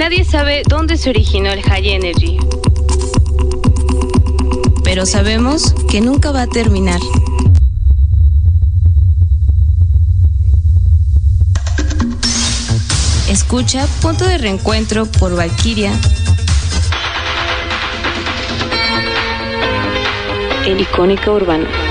Nadie sabe dónde se originó el High Energy. Pero sabemos que nunca va a terminar. Escucha Punto de Reencuentro por Valkyria. El icónica urbano.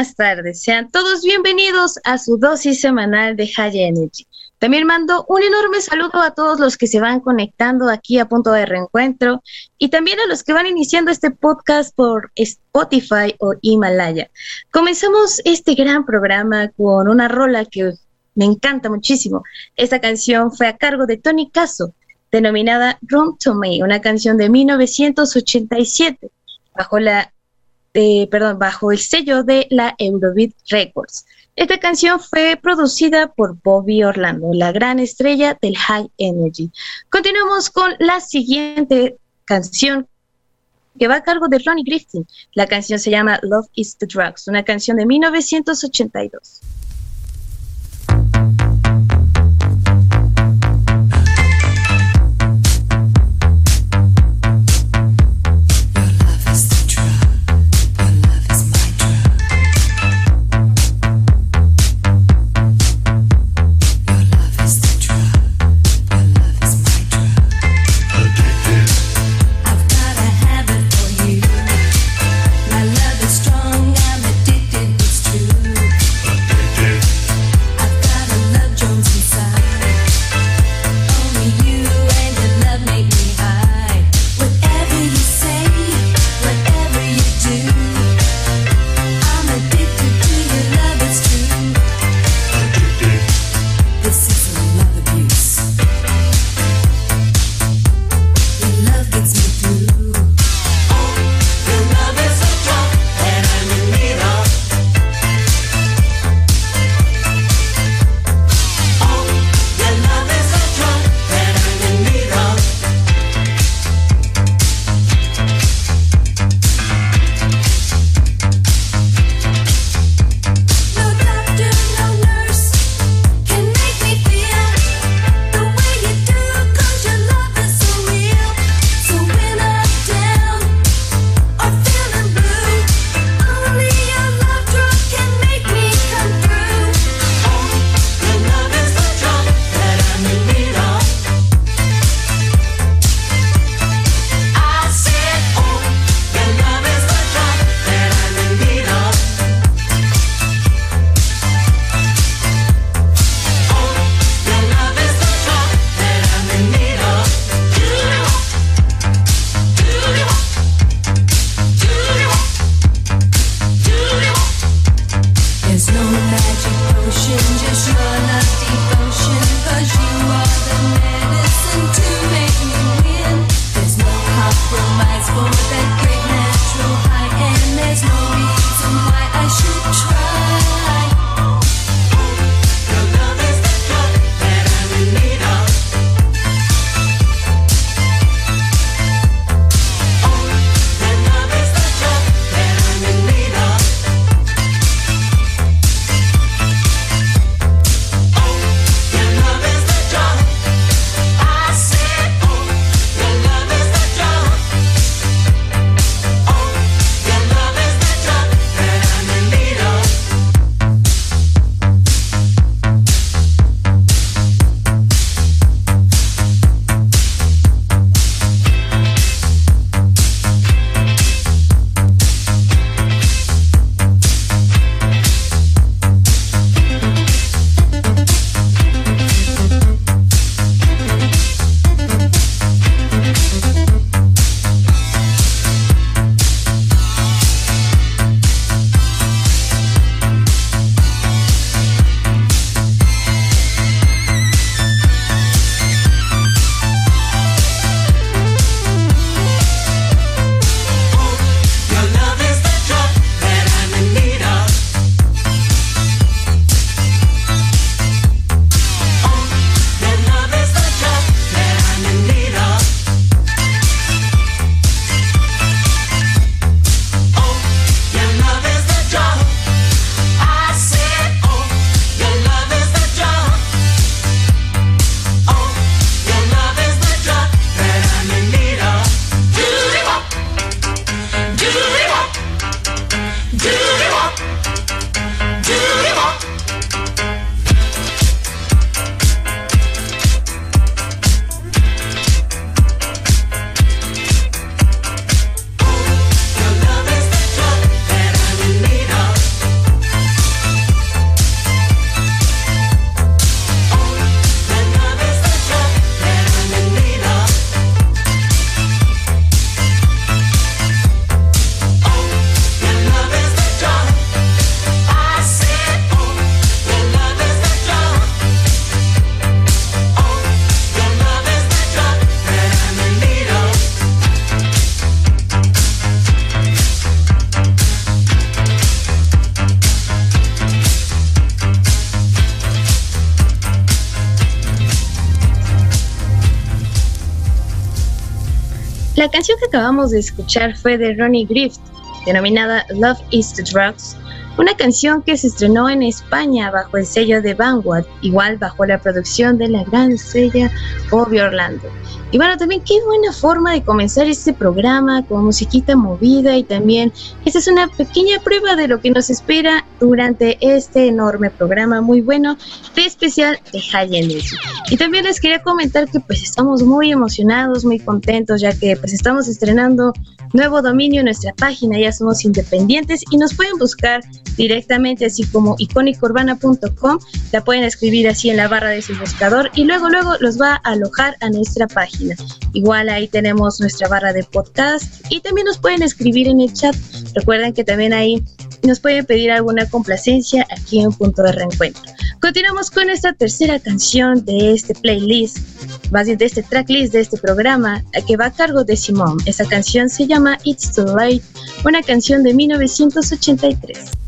Buenas tardes. Sean todos bienvenidos a su dosis semanal de High Energy. También mando un enorme saludo a todos los que se van conectando aquí a punto de reencuentro y también a los que van iniciando este podcast por Spotify o Himalaya. Comenzamos este gran programa con una rola que me encanta muchísimo. Esta canción fue a cargo de Tony Caso, denominada Room to Me, una canción de 1987, bajo la eh, perdón, bajo el sello de la Eurobeat Records. Esta canción fue producida por Bobby Orlando, la gran estrella del High Energy. Continuamos con la siguiente canción que va a cargo de Ronnie Griffin. La canción se llama Love is the Drugs, una canción de 1982. Que acabamos de escuchar fue de Ronnie Griffith, denominada Love is the Drugs, una canción que se estrenó en España bajo el sello de Vanguard, igual bajo la producción de la gran estrella Bobby Orlando. Y bueno, también qué buena forma de comenzar este programa con musiquita movida y también esta es una pequeña prueba de lo que nos espera durante este enorme programa muy bueno de especial de High Energy. Y también les quería comentar que pues estamos muy emocionados, muy contentos ya que pues estamos estrenando nuevo dominio en nuestra página, ya somos independientes y nos pueden buscar directamente así como icónicourbana.com, la pueden escribir así en la barra de su buscador y luego luego los va a alojar a nuestra página. Igual ahí tenemos nuestra barra de podcast y también nos pueden escribir en el chat. Recuerden que también ahí nos pueden pedir alguna complacencia aquí en Punto de Reencuentro. Continuamos con esta tercera canción de este playlist, más bien de este tracklist de este programa, que va a cargo de Simón. Esa canción se llama It's Too Late, una canción de 1983.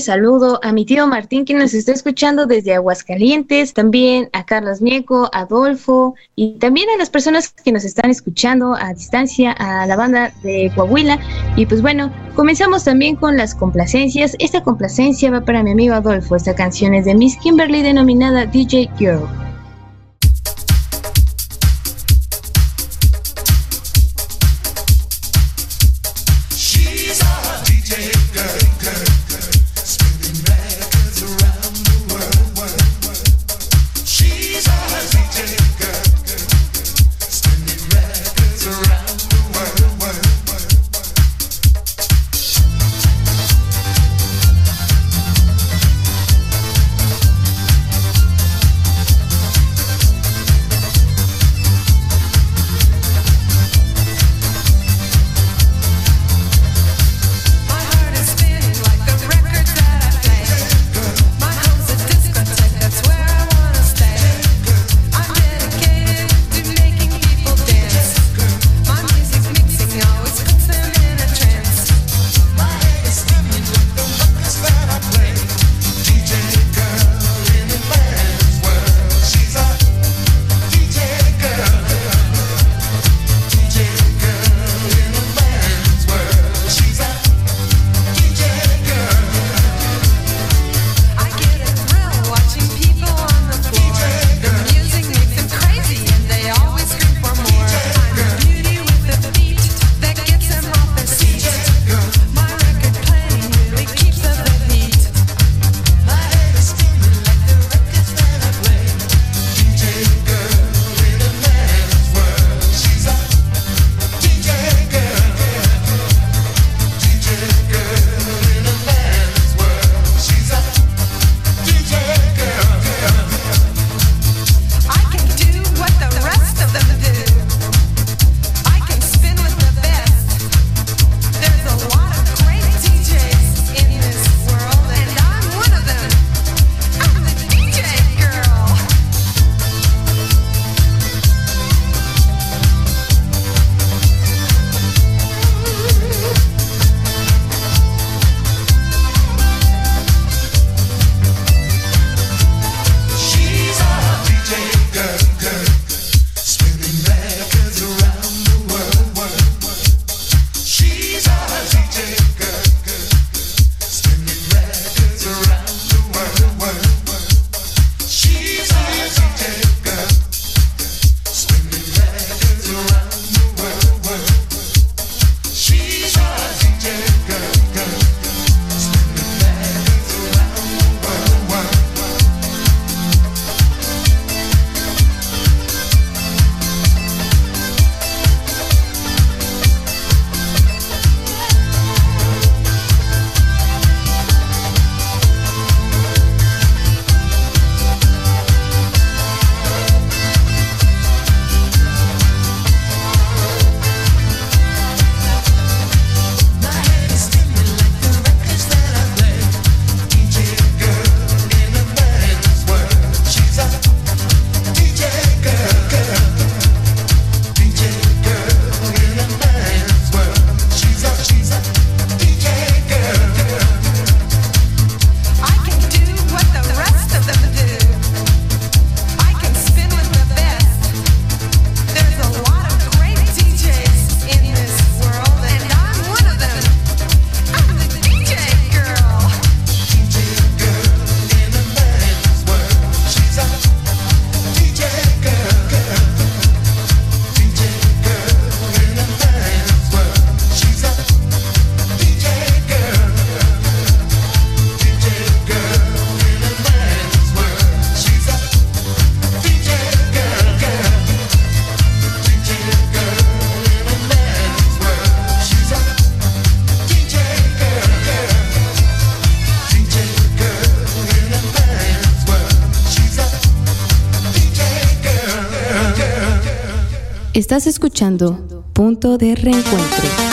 Saludo a mi tío Martín, que nos está escuchando desde Aguascalientes, también a Carlos Nieco, Adolfo y también a las personas que nos están escuchando a distancia, a la banda de Coahuila. Y pues bueno, comenzamos también con las complacencias. Esta complacencia va para mi amigo Adolfo. Esta canción es de Miss Kimberly denominada DJ Girl. Estás escuchando Punto de Reencuentro.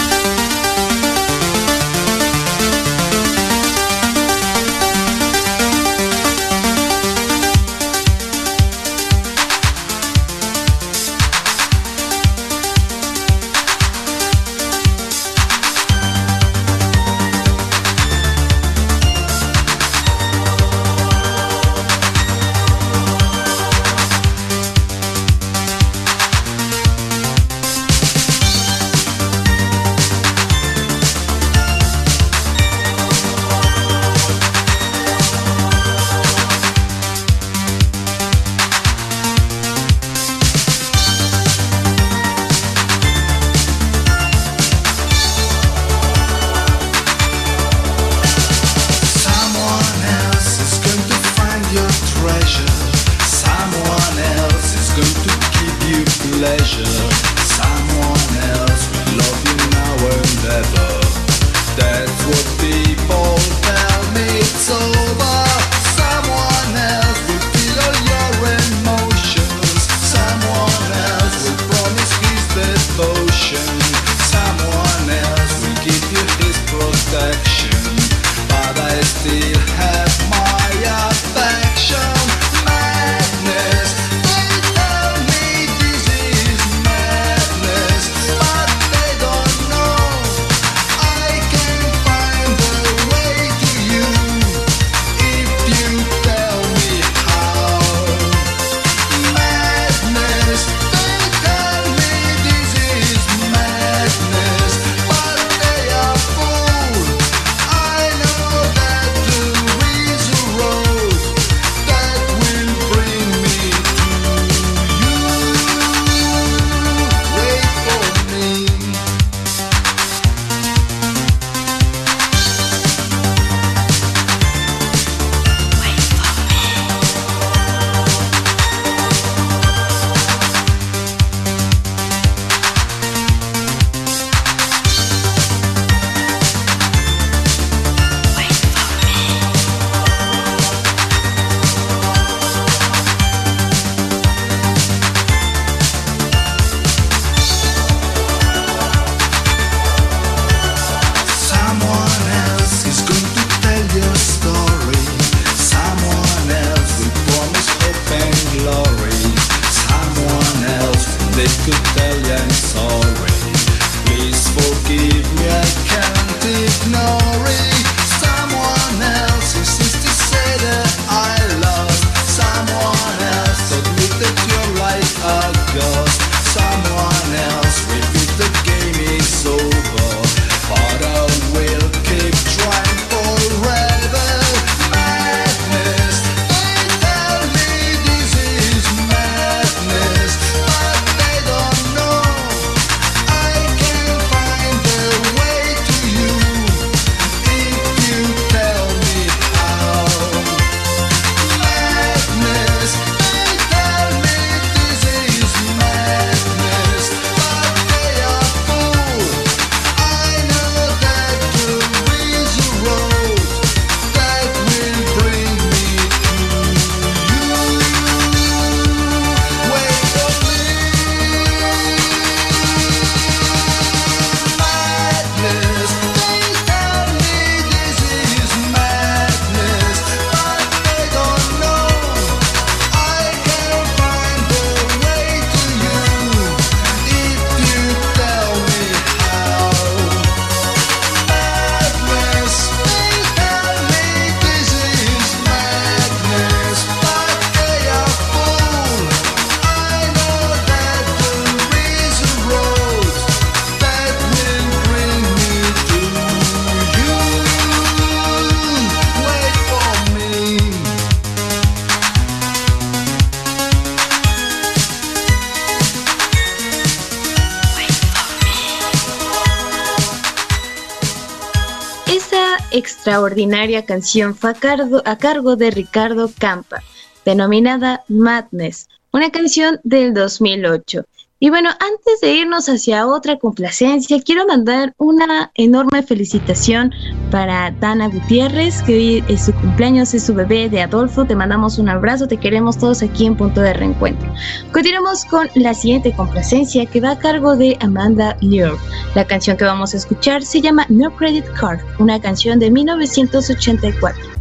Extraordinaria canción fue a cargo, de Ricardo Campa, denominada Madness, una canción del 2008. Y bueno, antes de irnos hacia otra complacencia, quiero mandar una enorme felicitación para Dana Gutiérrez, que hoy es su cumpleaños, es su bebé de Adolfo. Te mandamos un abrazo, te queremos todos aquí en Punto de Reencuentro. Continuamos con la siguiente complacencia que va a cargo de Amanda Lear. La canción que vamos a escuchar se llama No Credit Card, una canción de 1984.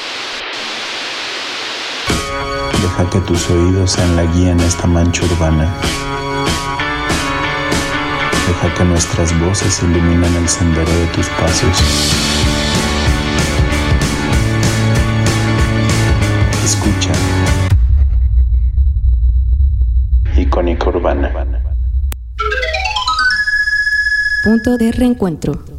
Deja que tus oídos sean la guía en esta mancha urbana. Deja que nuestras voces iluminen el sendero de tus pasos. Escucha. Icónica Urbana. Punto de reencuentro.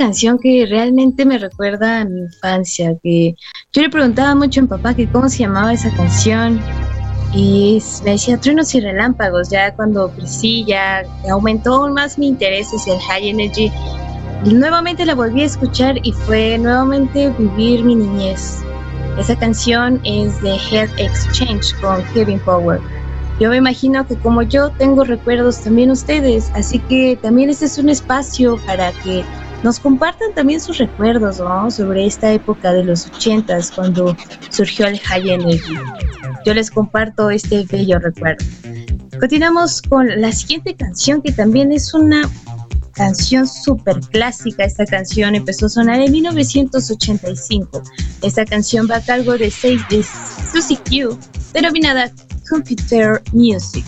Canción que realmente me recuerda a mi infancia, que yo le preguntaba mucho a mi papá que cómo se llamaba esa canción y me decía truenos y relámpagos, ya cuando crecí ya aumentó aún más mi interés hacia el high energy. nuevamente la volví a escuchar y fue nuevamente vivir mi niñez. Esa canción es de Head Exchange con Kevin Power. Yo me imagino que como yo tengo recuerdos también ustedes, así que también este es un espacio para que nos compartan también sus recuerdos sobre esta época de los ochentas cuando surgió el High Energy. Yo les comparto este bello recuerdo. Continuamos con la siguiente canción que también es una canción súper clásica. Esta canción empezó a sonar en 1985. Esta canción va a cargo de, de Susie Q, denominada Computer Music.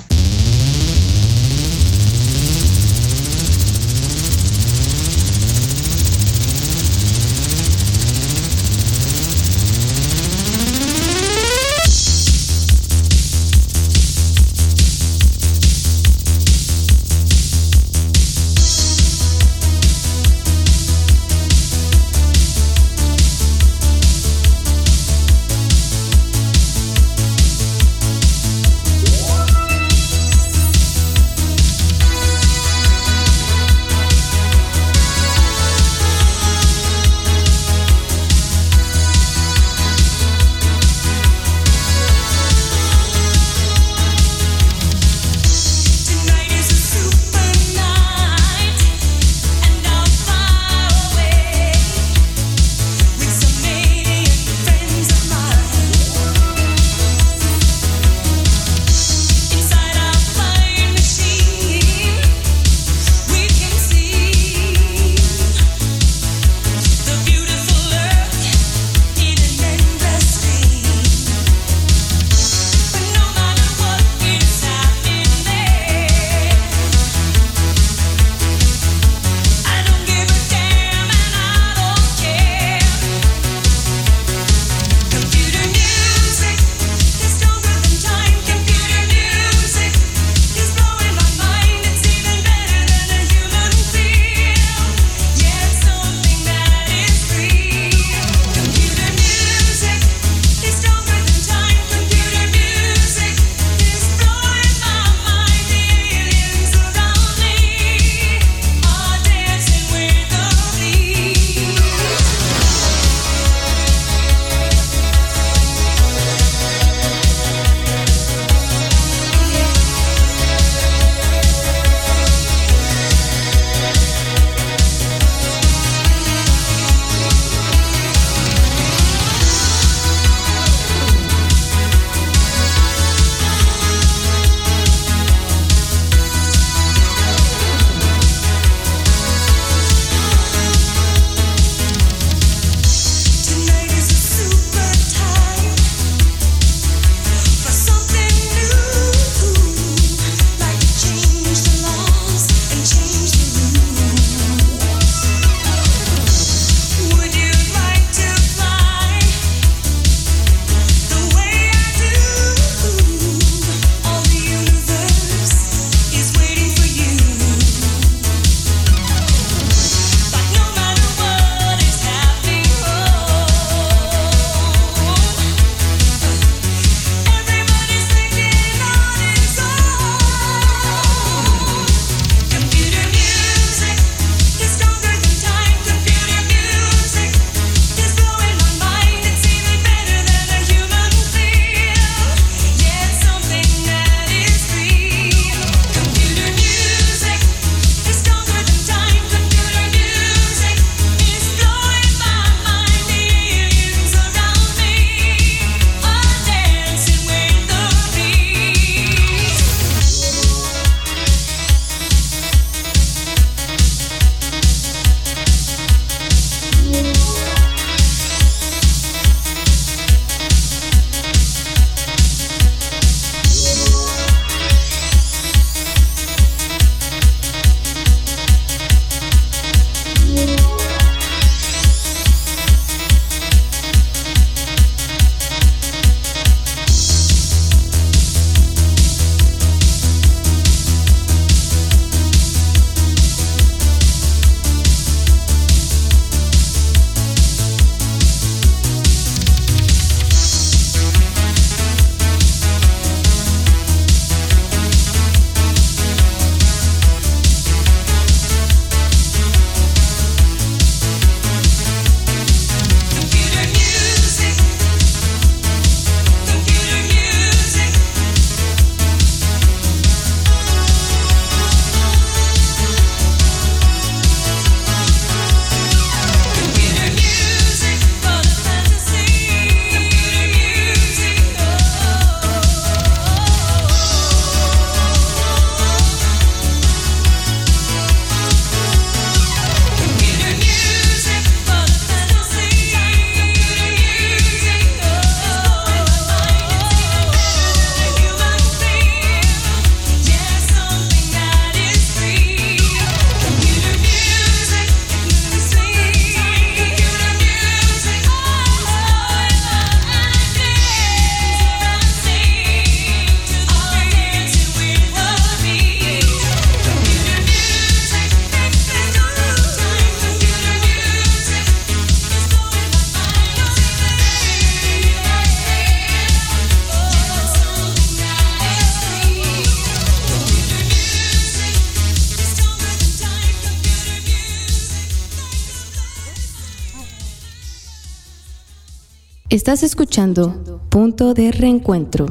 Estás escuchando Punto de Reencuentro.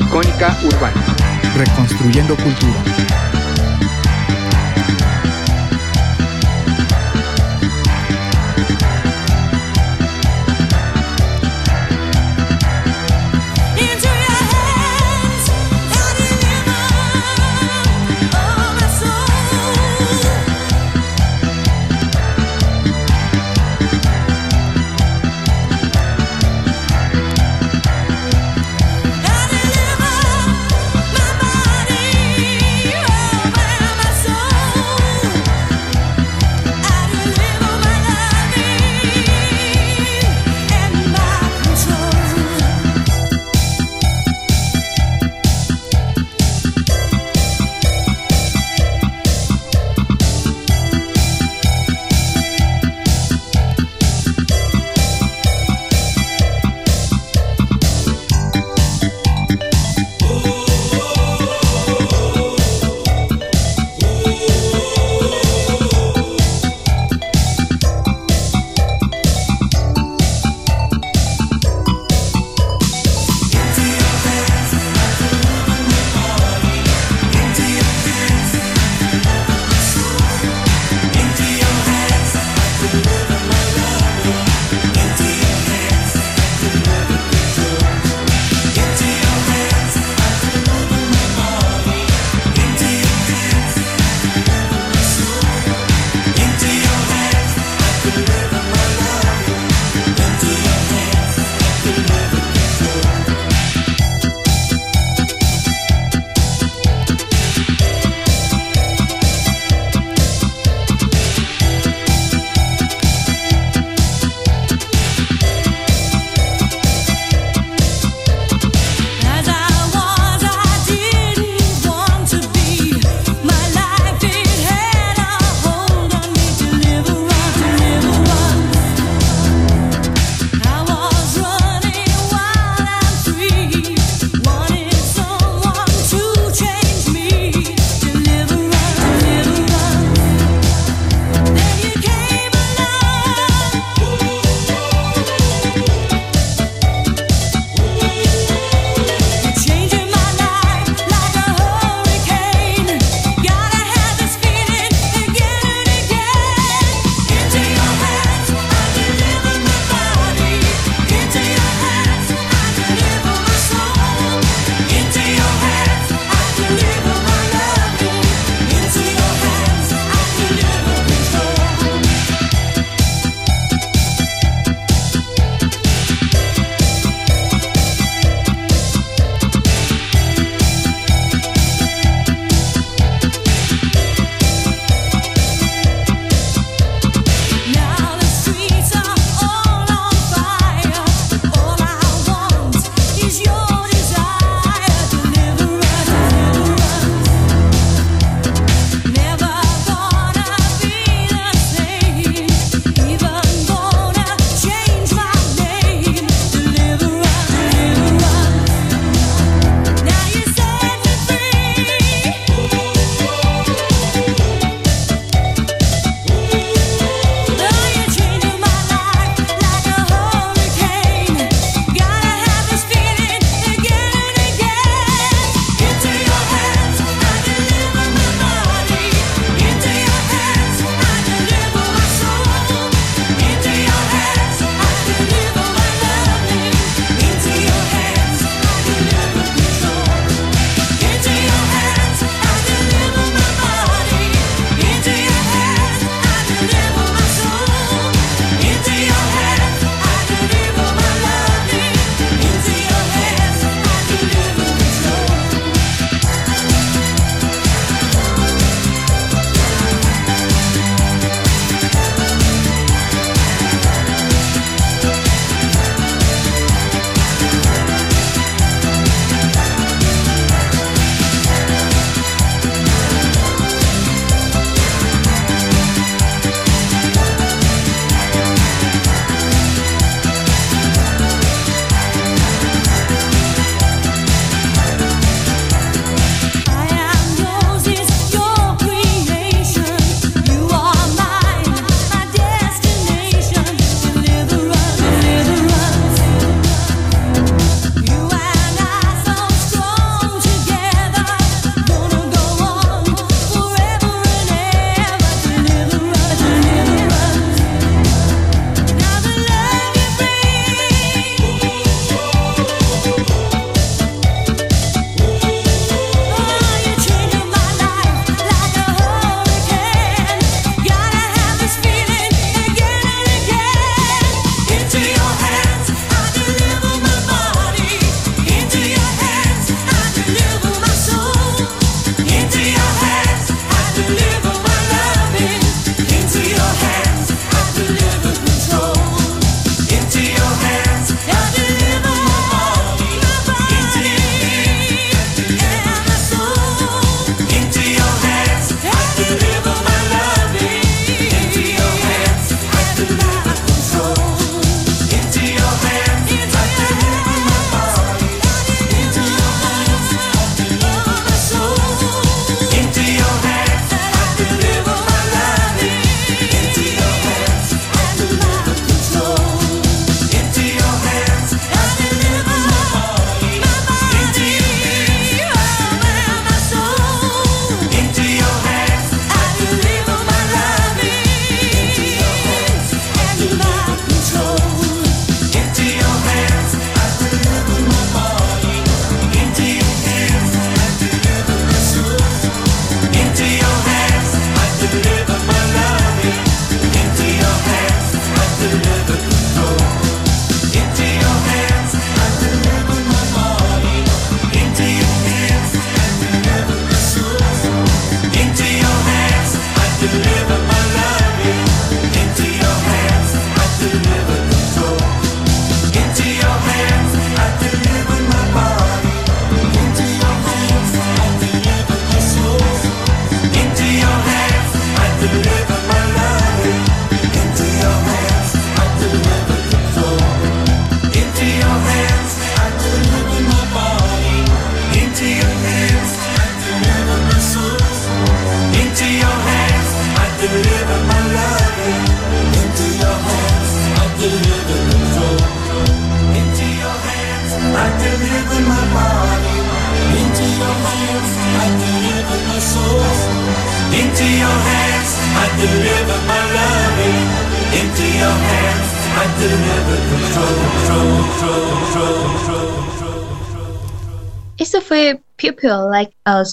Icónica Urbana. Reconstruyendo cultura.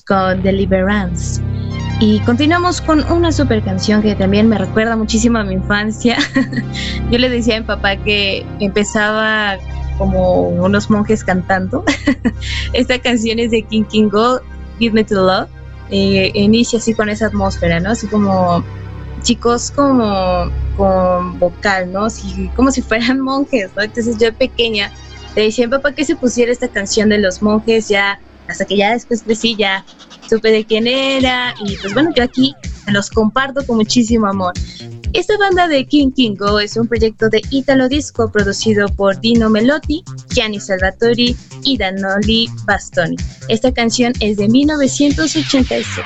Con Deliverance. Y continuamos con una super canción que también me recuerda muchísimo a mi infancia. Yo le decía a mi papá que empezaba como unos monjes cantando. Esta canción es de King King Go, Give Me to Love. Inicia así con esa atmósfera, ¿no? Así como chicos como con vocal, ¿no? Así, como si fueran monjes, ¿no? Entonces yo pequeña le decía a mi papá que se pusiera esta canción de los monjes ya hasta que ya después crecí, ya supe de quién era y pues bueno, yo aquí los comparto con muchísimo amor. Esta banda de King Kingo es un proyecto de Italo Disco producido por Dino Melotti, Gianni Salvatori y Danoli Bastoni. Esta canción es de 1986.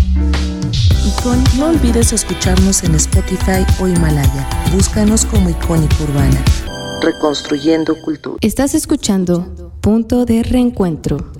No olvides escucharnos en Spotify o Himalaya. Búscanos como Icónica Urbana. Reconstruyendo Cultura. Estás escuchando Punto de Reencuentro.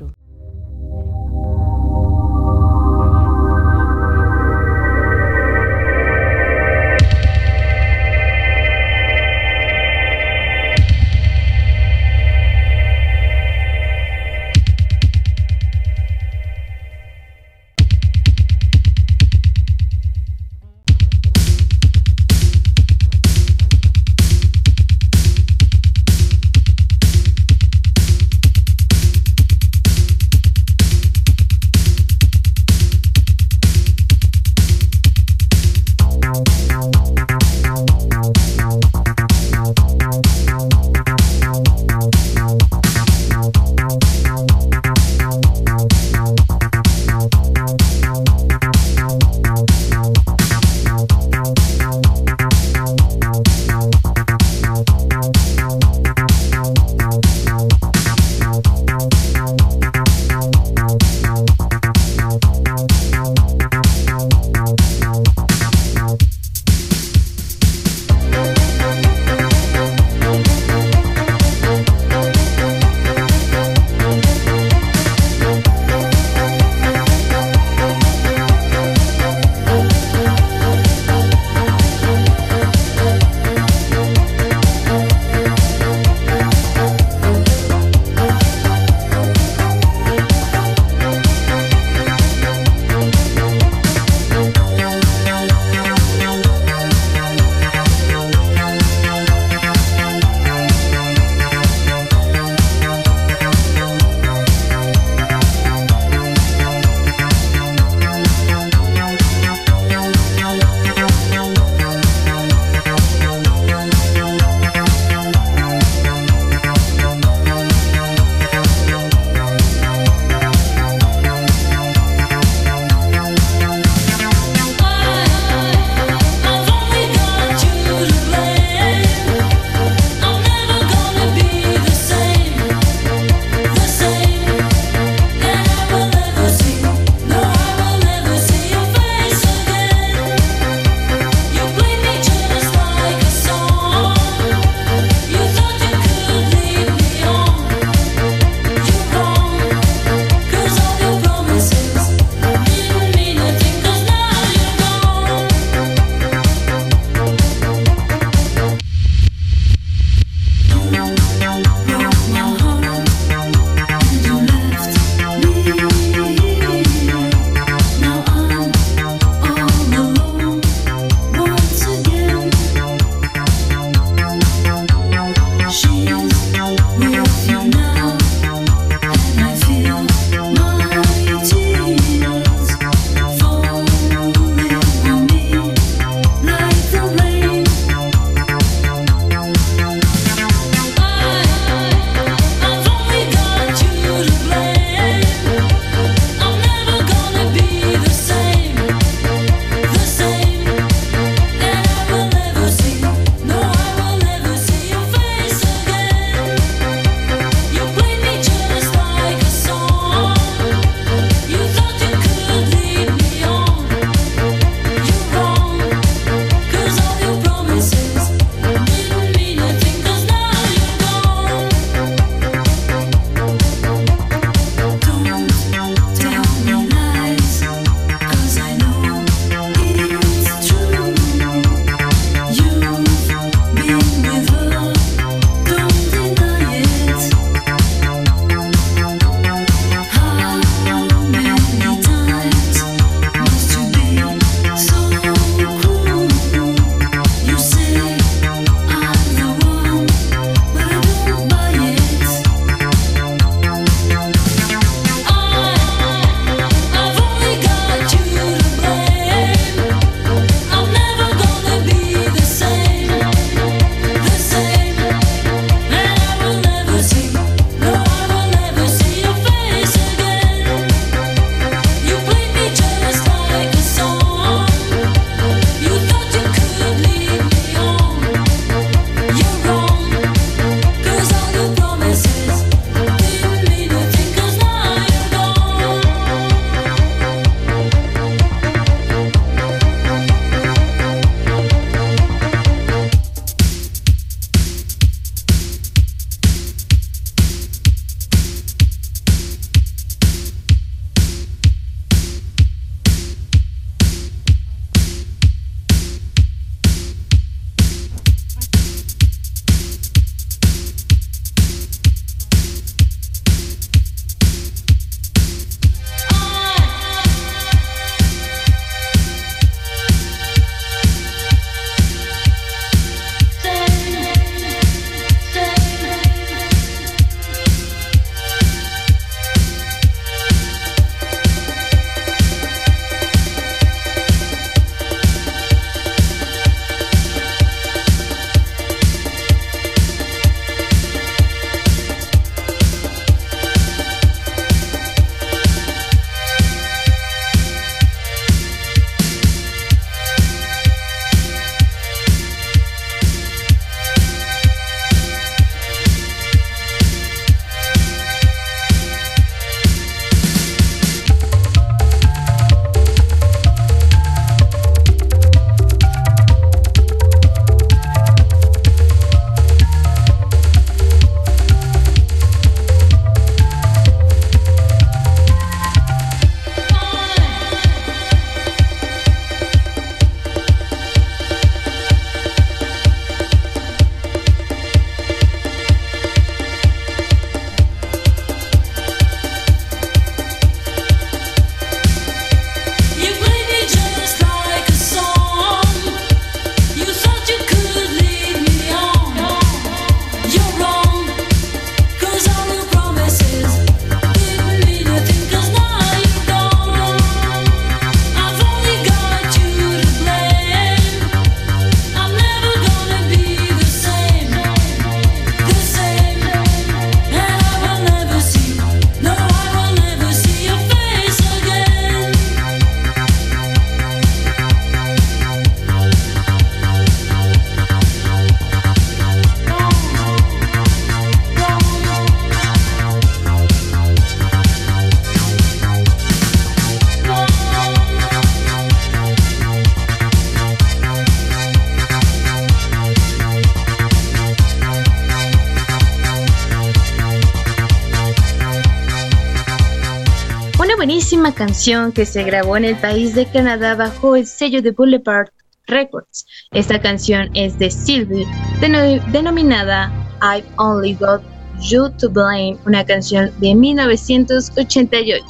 Canción que se grabó en el país de Canadá bajo el sello de Boulevard Records. Esta canción es de Sylvie, denominada I've Only Got You to Blame, una canción de 1988.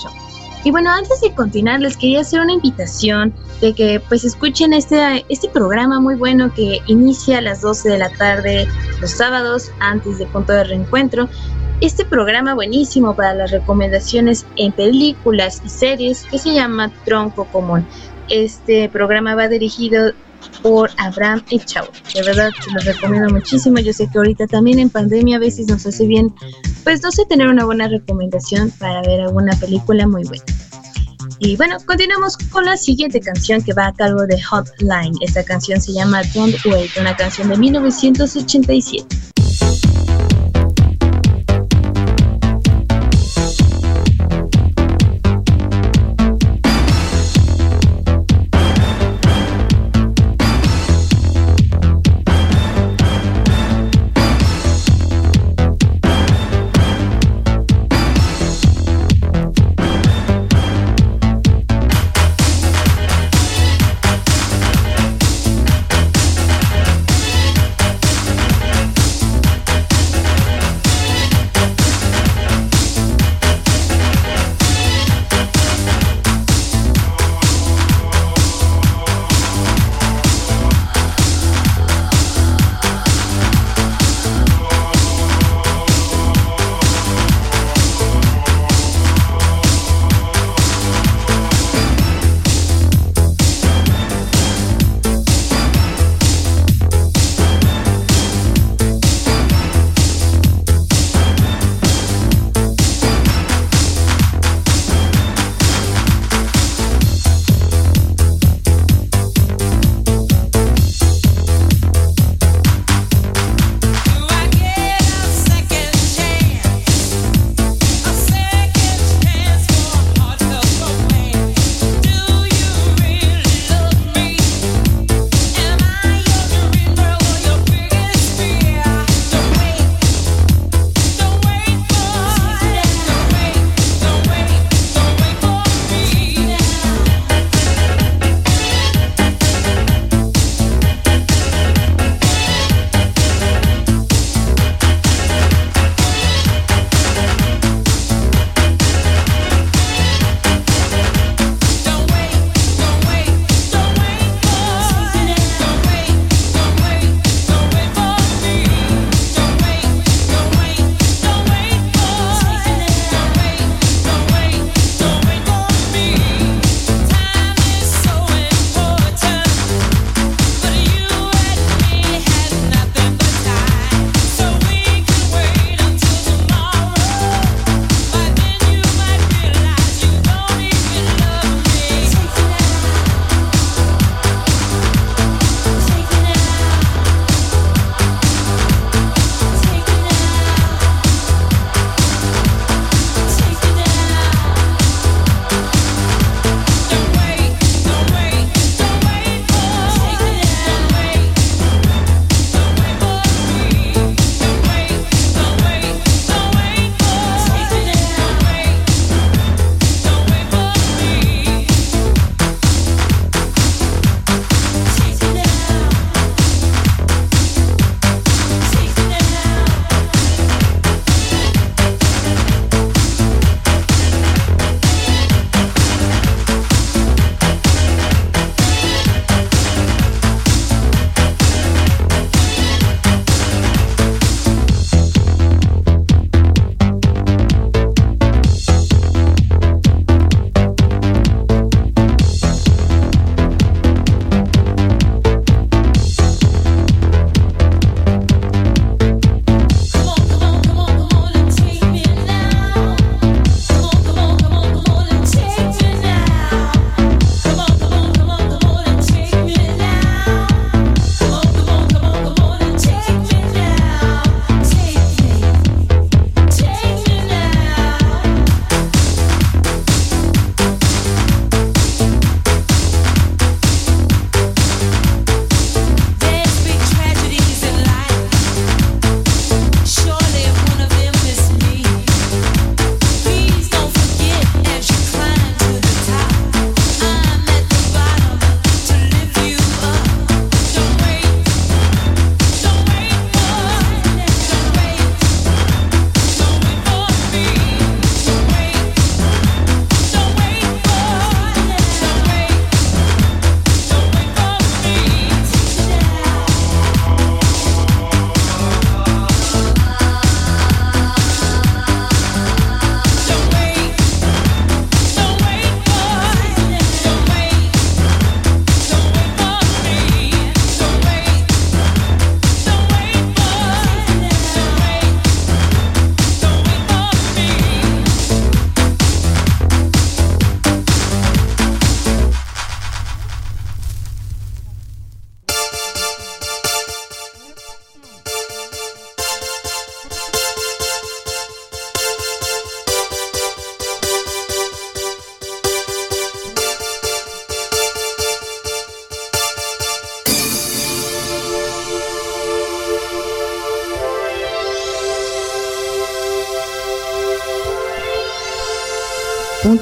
Y bueno, antes de continuar, les quería hacer una invitación de que pues escuchen este, este programa muy bueno que inicia a las 12 de la tarde los sábados antes de punto de reencuentro este programa buenísimo para las recomendaciones en películas y series que se llama Tronco Común. Este programa va dirigido por Abraham Echau. De verdad, se lo recomiendo muchísimo. Yo sé que ahorita también en pandemia a veces nos hace bien, pues no sé, tener una buena recomendación para ver alguna película muy buena. Y bueno, continuamos con la siguiente canción que va a cargo de Hotline. Esta canción se llama Don't Wait, una canción de 1987.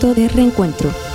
De reencuentro.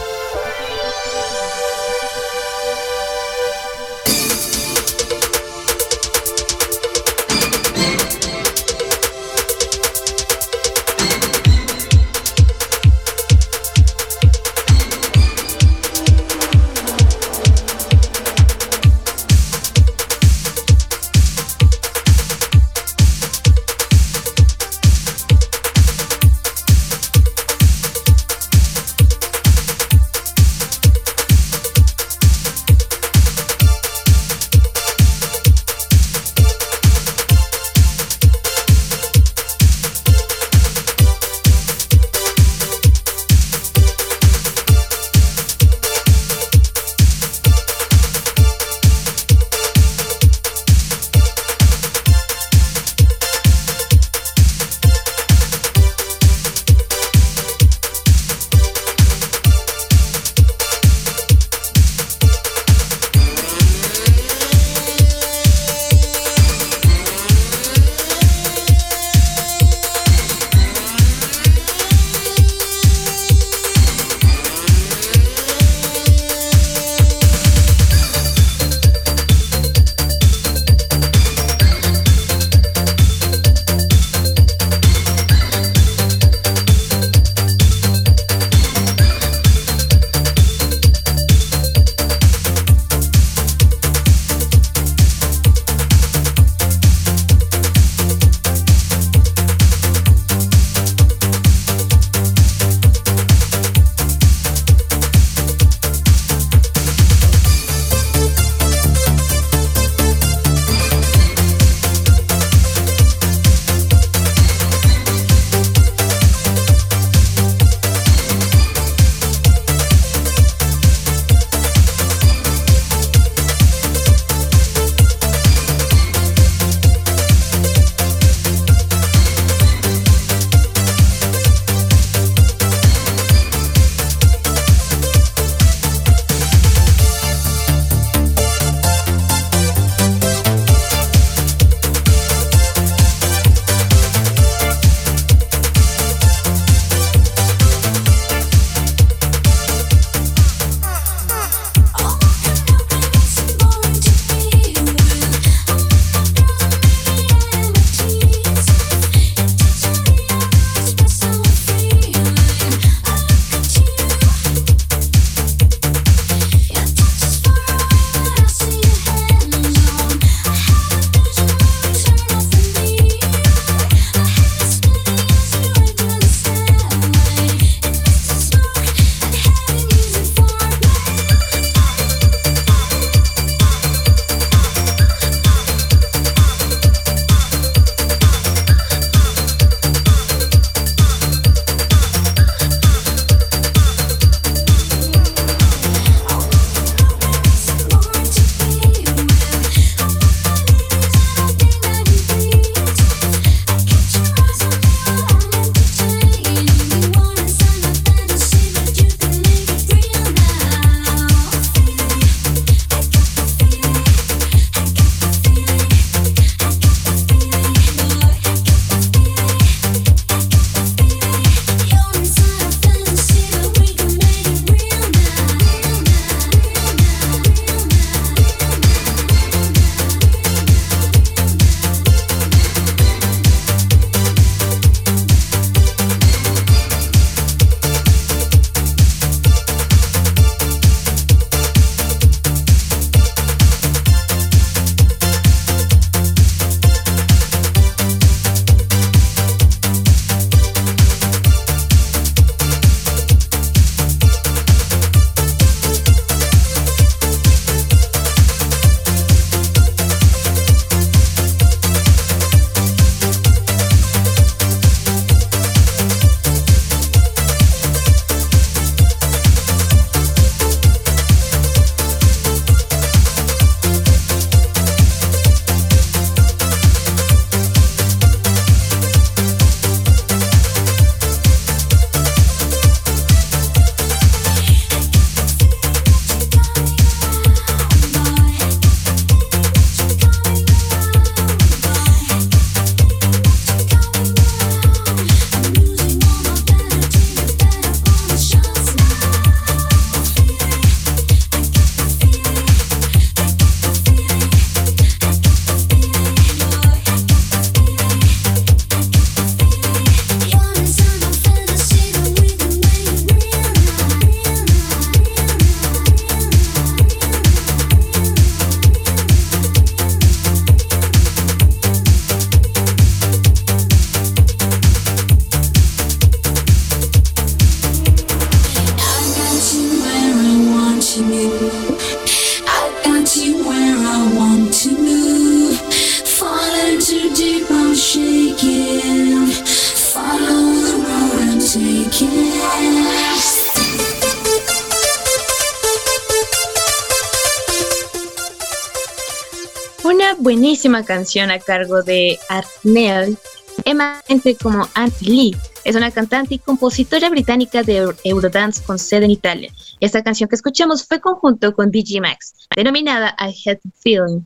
Canción a cargo de Arnell, Emma entre como Auntie Lee. Es una cantante y compositora británica de Eurodance con sede en Italia. Esta canción que escuchamos fue conjunto con DJ Max, denominada I Had Feeling.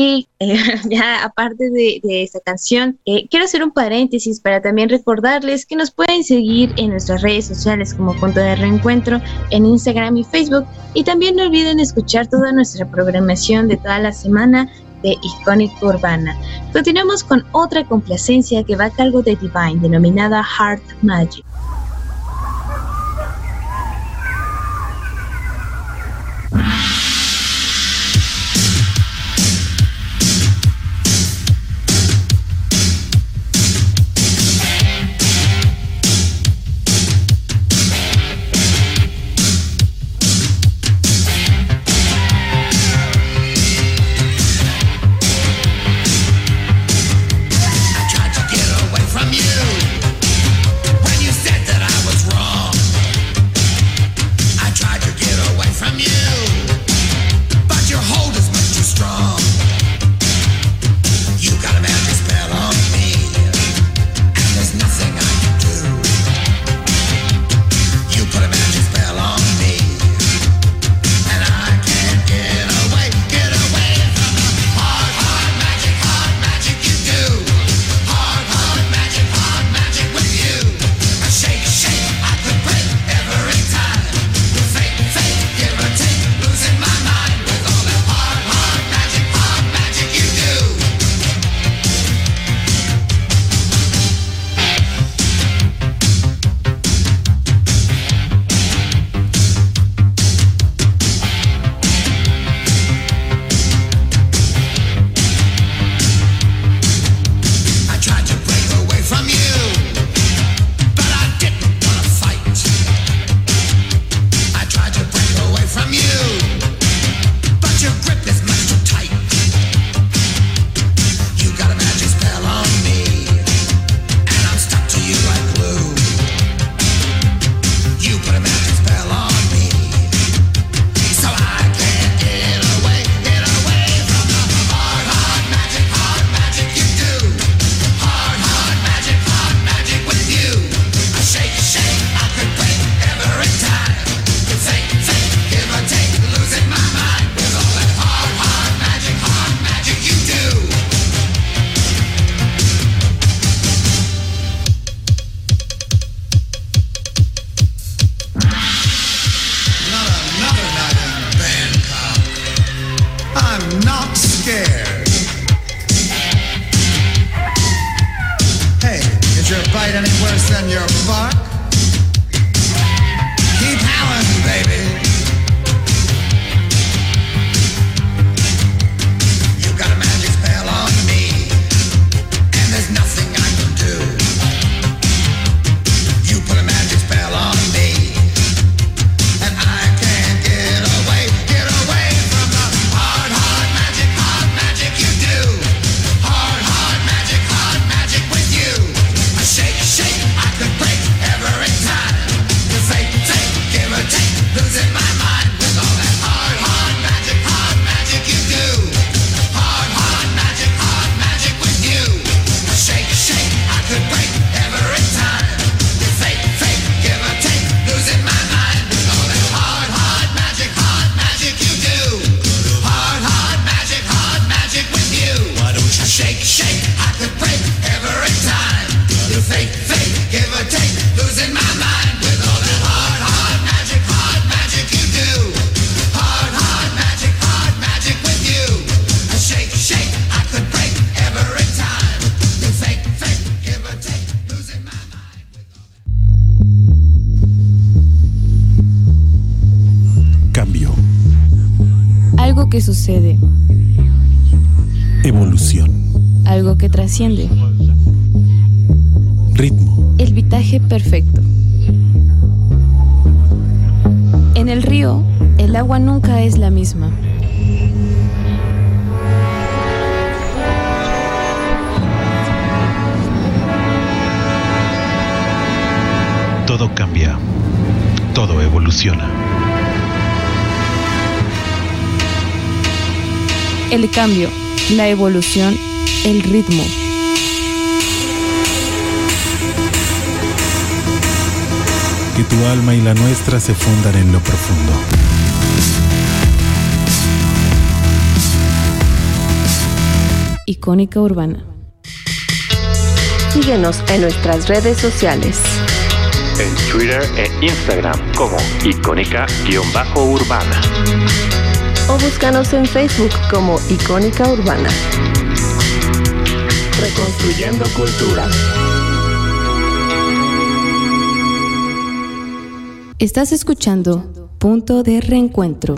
Y eh, ya aparte de, esta canción, eh, quiero hacer un paréntesis para también recordarles que nos pueden seguir en nuestras redes sociales como punto de reencuentro en Instagram y Facebook. Y también no olviden escuchar toda nuestra programación de toda la semana de Icónica Urbana. Continuamos con otra complacencia que va a cargo de Divine, denominada Heart Magic. Ritmo. El vitaje perfecto. En el río, el agua nunca es la misma. Todo cambia. Todo evoluciona. El cambio la evolución, el ritmo. Que tu alma y la nuestra se fundan en lo profundo. Icónica Urbana. Síguenos en nuestras redes sociales. En Twitter e Instagram como icónica-urbana. O búscanos en Facebook como Icónica Urbana. Reconstruyendo cultura. Estás escuchando Punto de Reencuentro.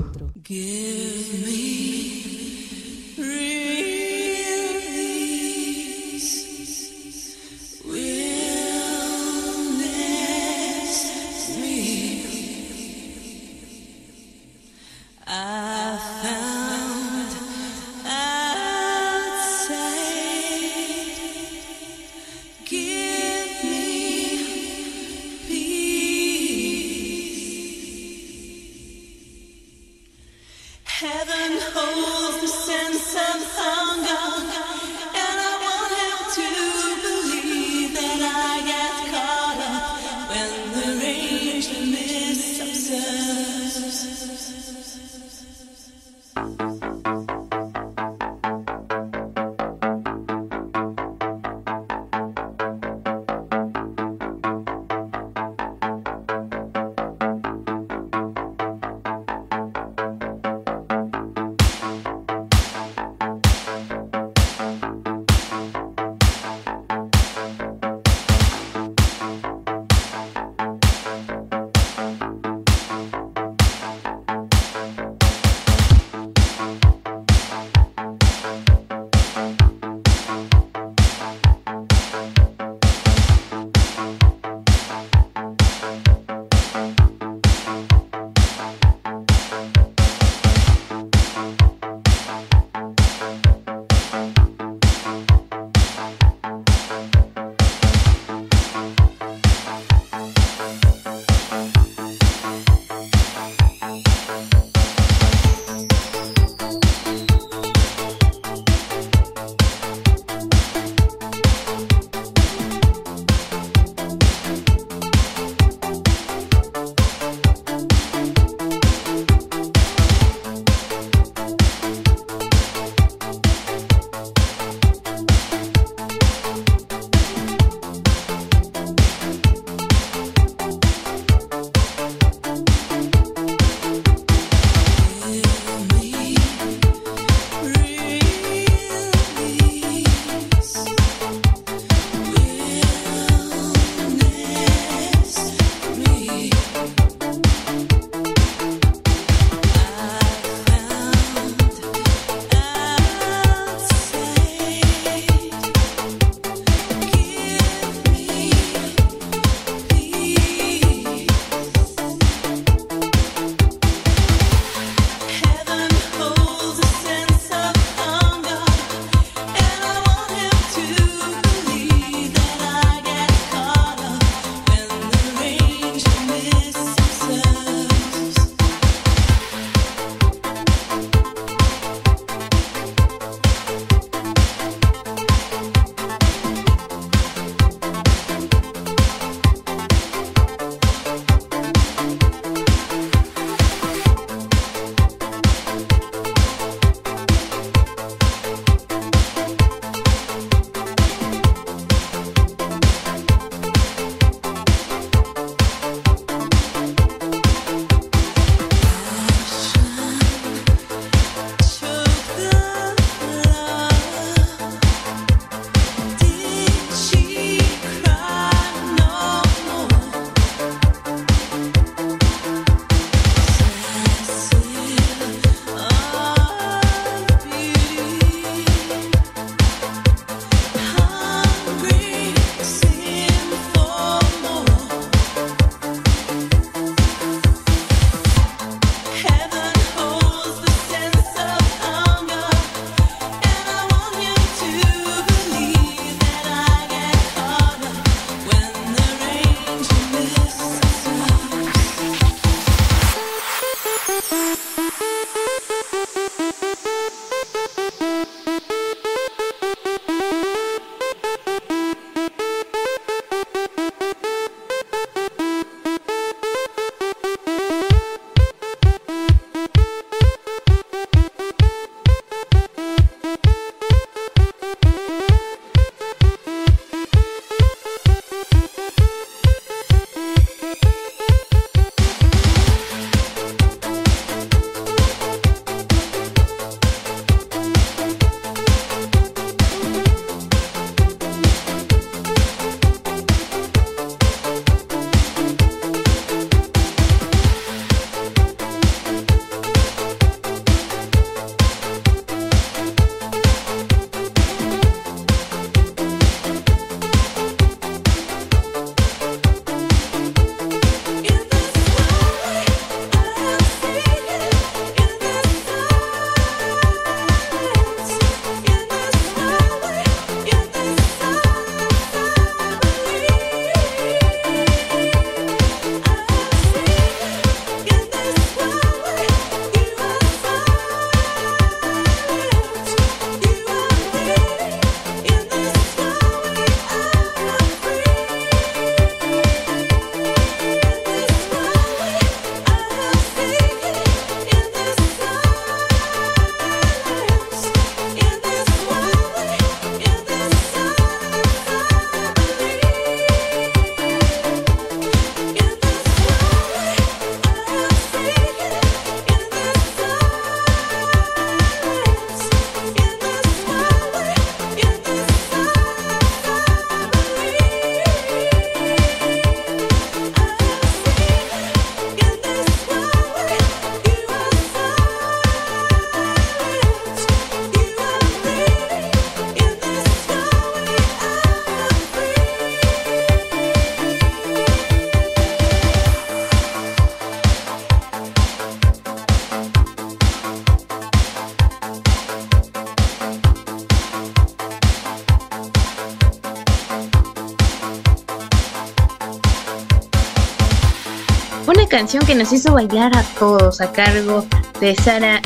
Canción que nos hizo bailar a todos a cargo de Sarah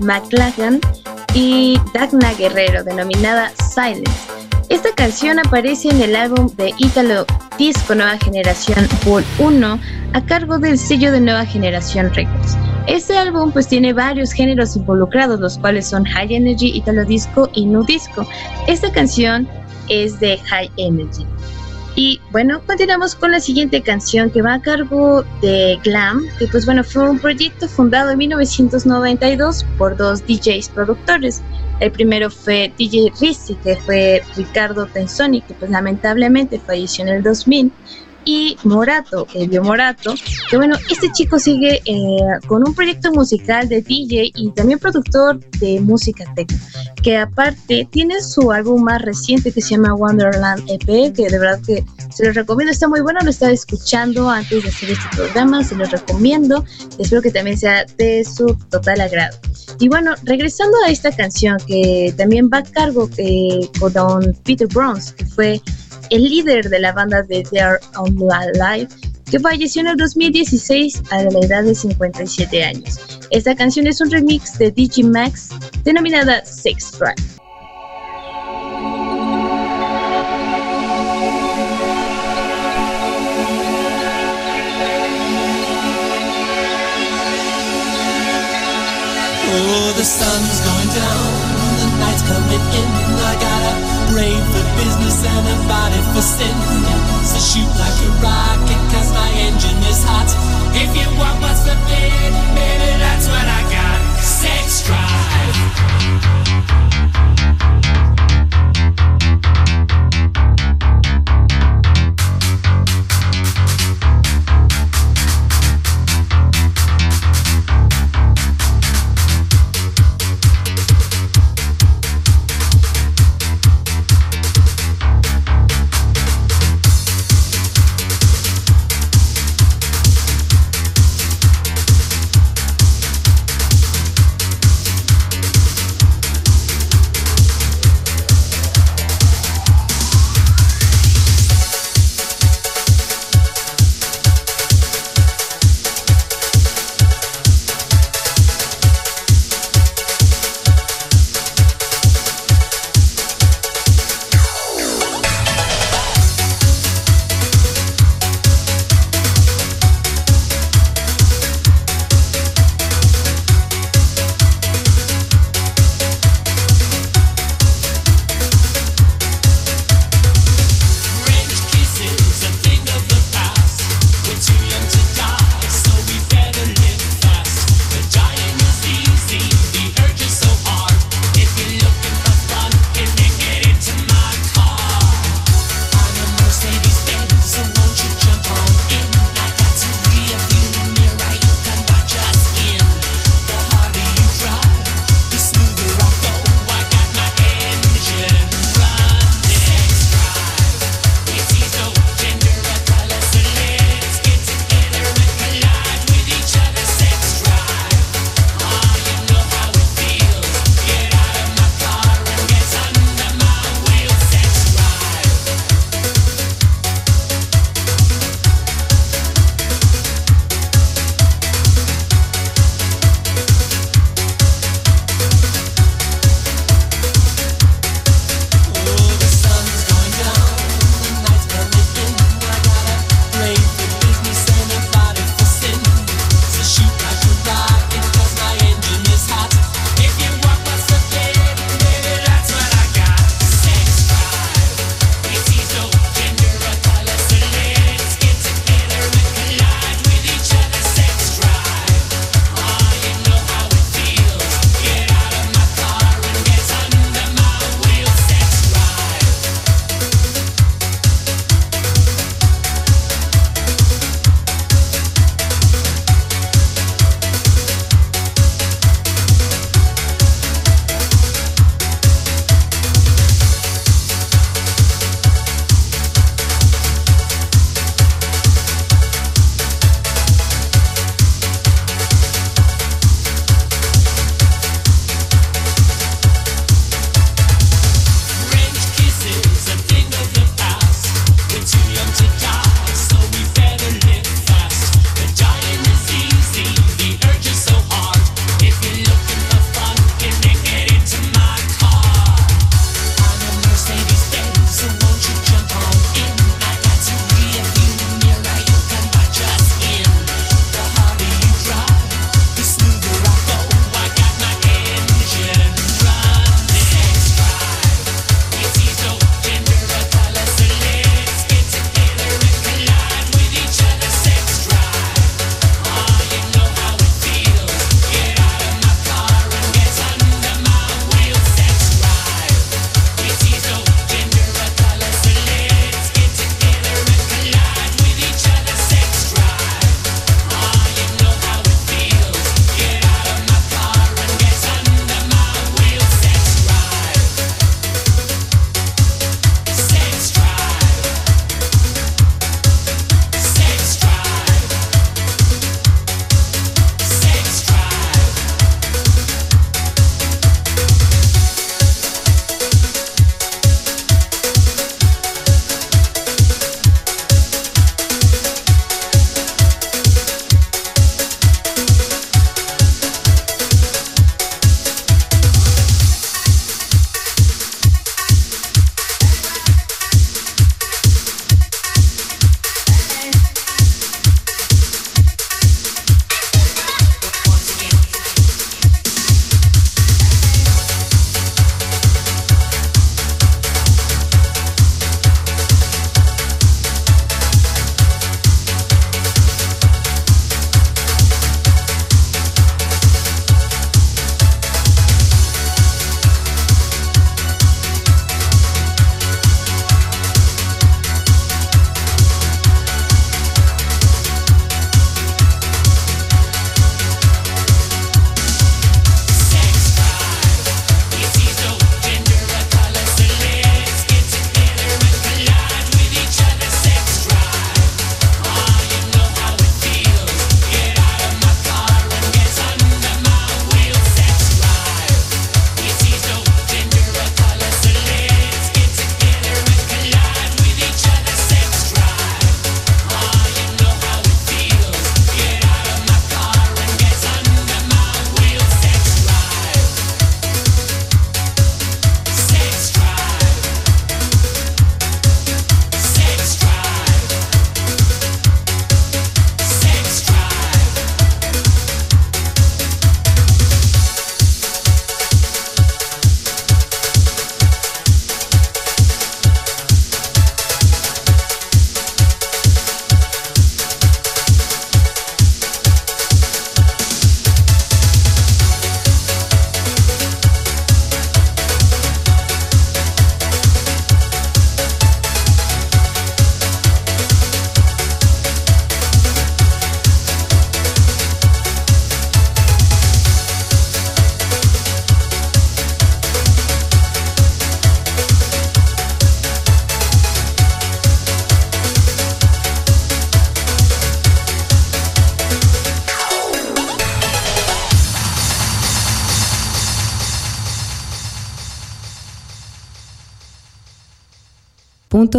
McLachlan y Dagna Guerrero, denominada Silence. Esta canción aparece en el álbum de Italo Disco Nueva Generación Vol 1 a cargo del sello de Nueva Generación Records. Este álbum pues tiene varios géneros involucrados, los cuales son High Energy, Italo Disco y Nu Disco. Esta canción es de High Energy. Y bueno, continuamos con la siguiente canción que va a cargo de Glam, que pues bueno, fue un proyecto fundado en 1992 por dos DJs productores. El primero fue DJ Rizzi, que fue Ricardo Tenzoni, que pues lamentablemente falleció en el 2000 y Morato, Elio Morato, que bueno, este chico sigue eh, con un proyecto musical de DJ y también productor de música techno, que aparte tiene su álbum más reciente que se llama Wonderland EP, que de verdad que se los recomiendo, está muy bueno, lo estaba escuchando antes de hacer este programa, se los recomiendo, espero que también sea de su total agrado. Y bueno, regresando a esta canción que también va a cargo eh, con don Peter Browns, que fue el líder de la banda de They Are On Live, que falleció en el 2016 a la edad de 57 años. Esta canción es un remix de DJ Max denominada Sex Drive. Oh, the sun's and a body for sin. So shoot like a rocket, cause my engine is hot. If you want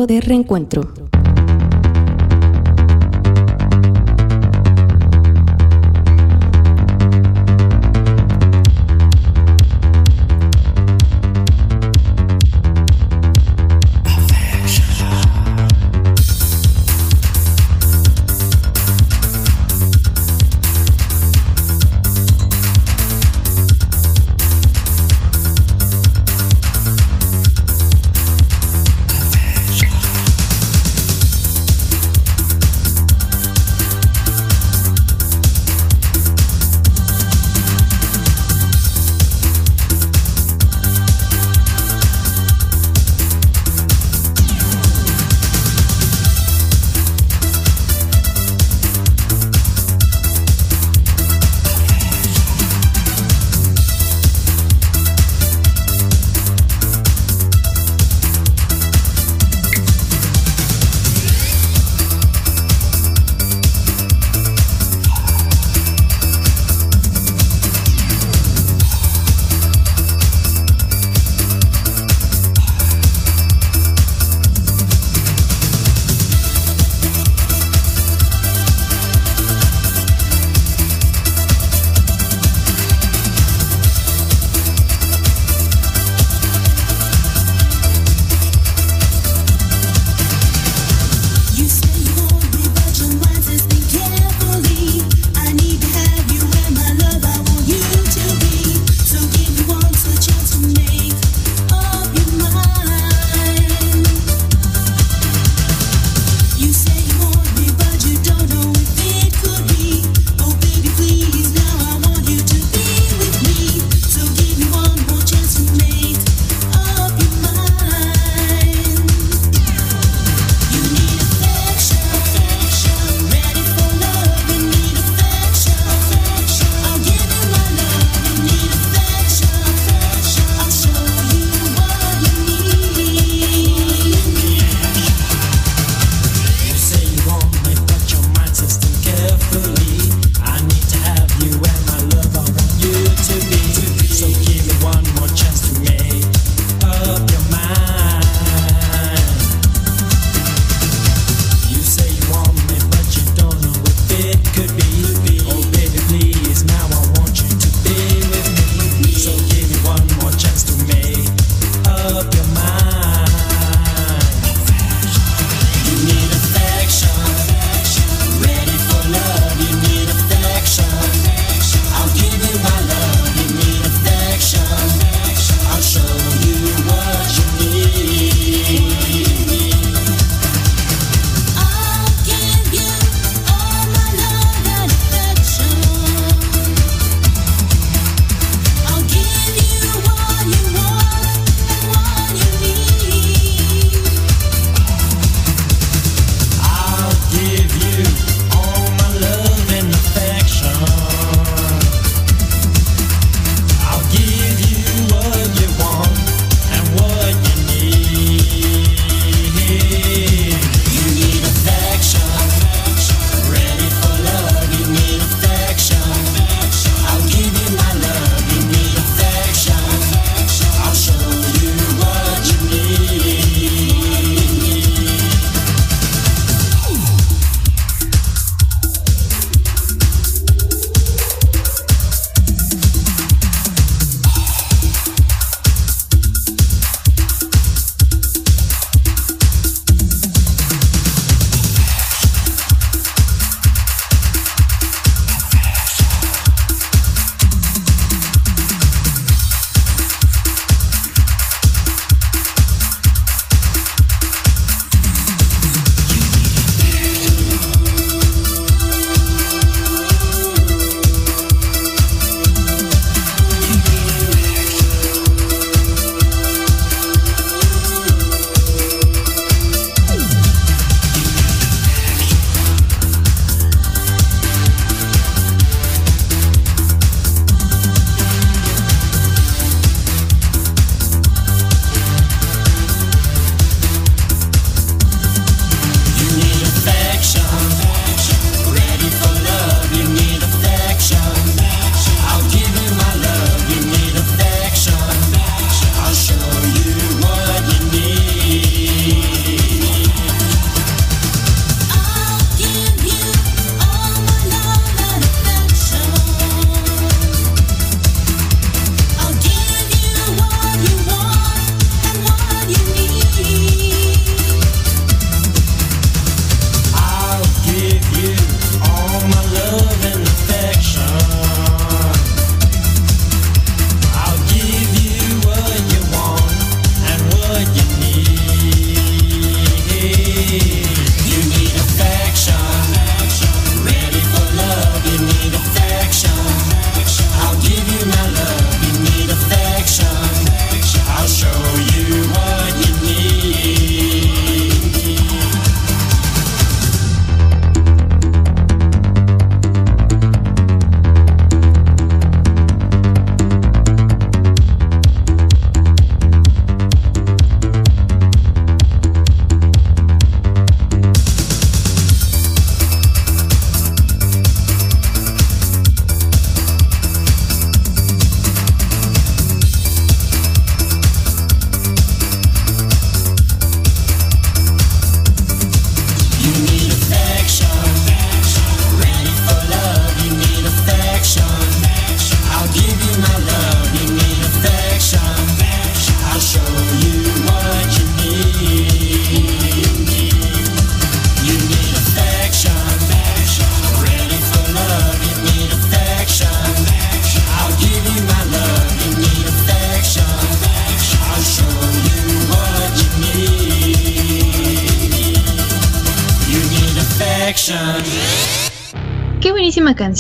de reencuentro.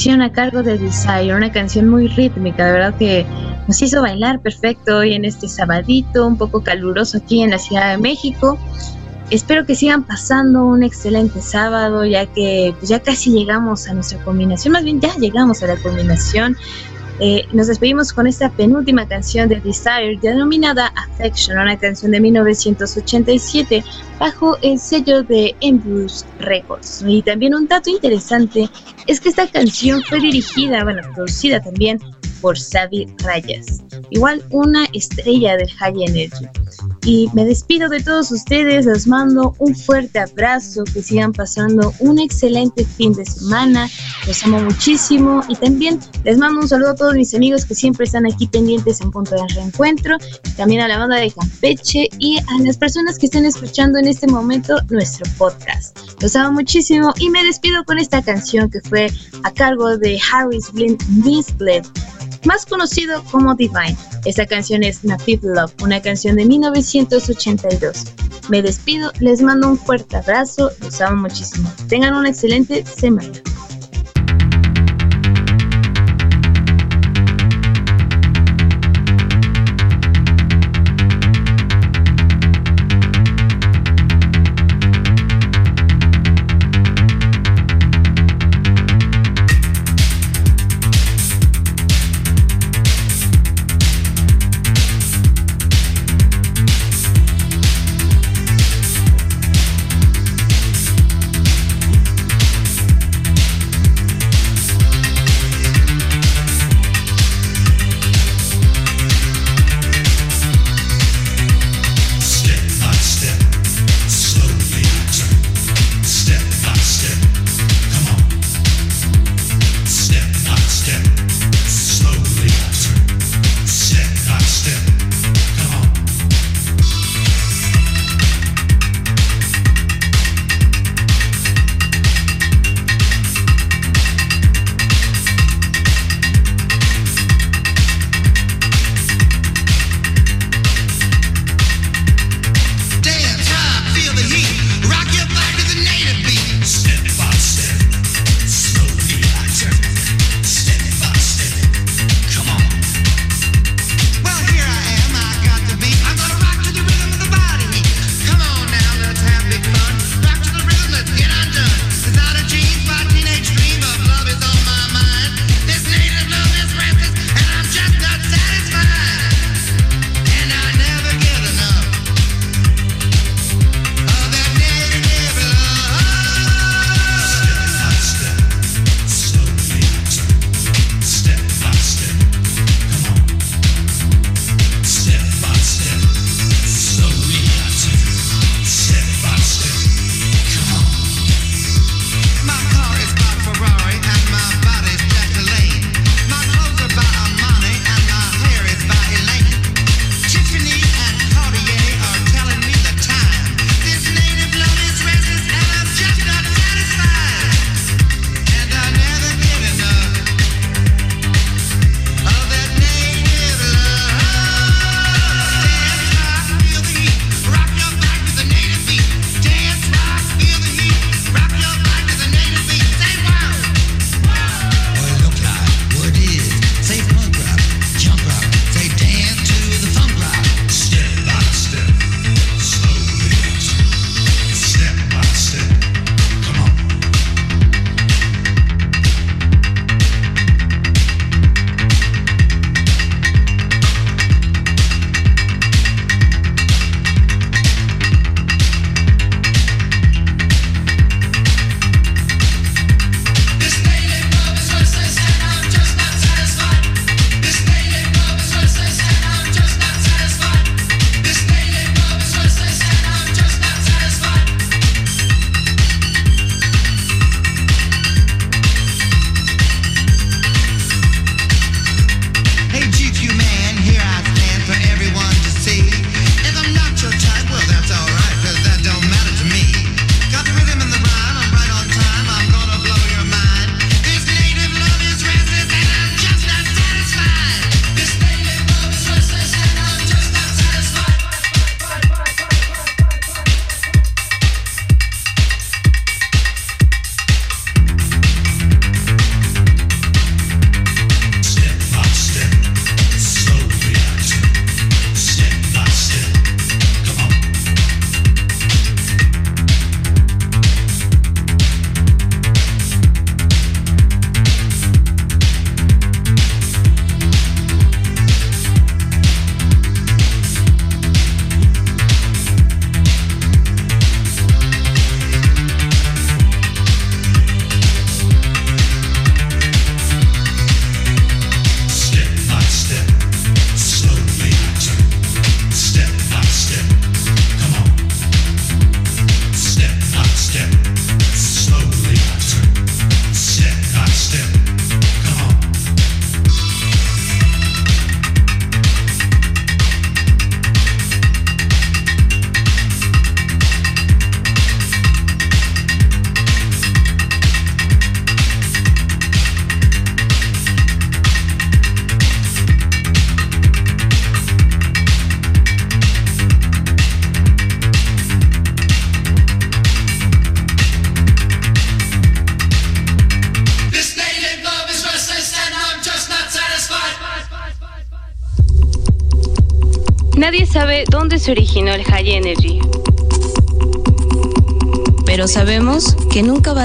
Canción a cargo de Desire, una canción muy rítmica, de verdad que nos hizo bailar perfecto hoy en este sabadito, un poco caluroso aquí en la Ciudad de México. Espero que sigan pasando un excelente sábado, ya que pues, ya casi llegamos a nuestra combinación, más bien ya llegamos a la combinación. Eh, nos despedimos con esta penúltima canción de Desire denominada Affection, una canción de 1987 bajo el sello de Embruce Records. Y también un dato interesante es que esta canción fue dirigida, bueno, producida también por Xavi Rayas, igual una estrella del High Energy. Y me despido de todos ustedes, les mando un fuerte abrazo, que sigan pasando un excelente fin de semana, los amo muchísimo y también les mando un saludo a todos mis amigos que siempre están aquí pendientes en punto de reencuentro, también a la banda de Campeche y a las personas que están escuchando en este momento nuestro podcast. Los amo muchísimo y me despido con esta canción que fue a cargo de Harris Blind Misbled más conocido como Divine. Esta canción es Native Love, una canción de 1982. Me despido, les mando un fuerte abrazo, los amo muchísimo. Tengan una excelente semana.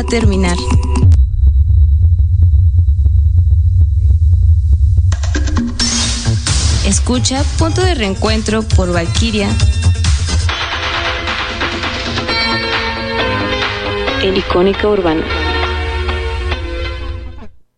Terminar. Escucha Punto de Reencuentro por Valkyria. El icónica urbana.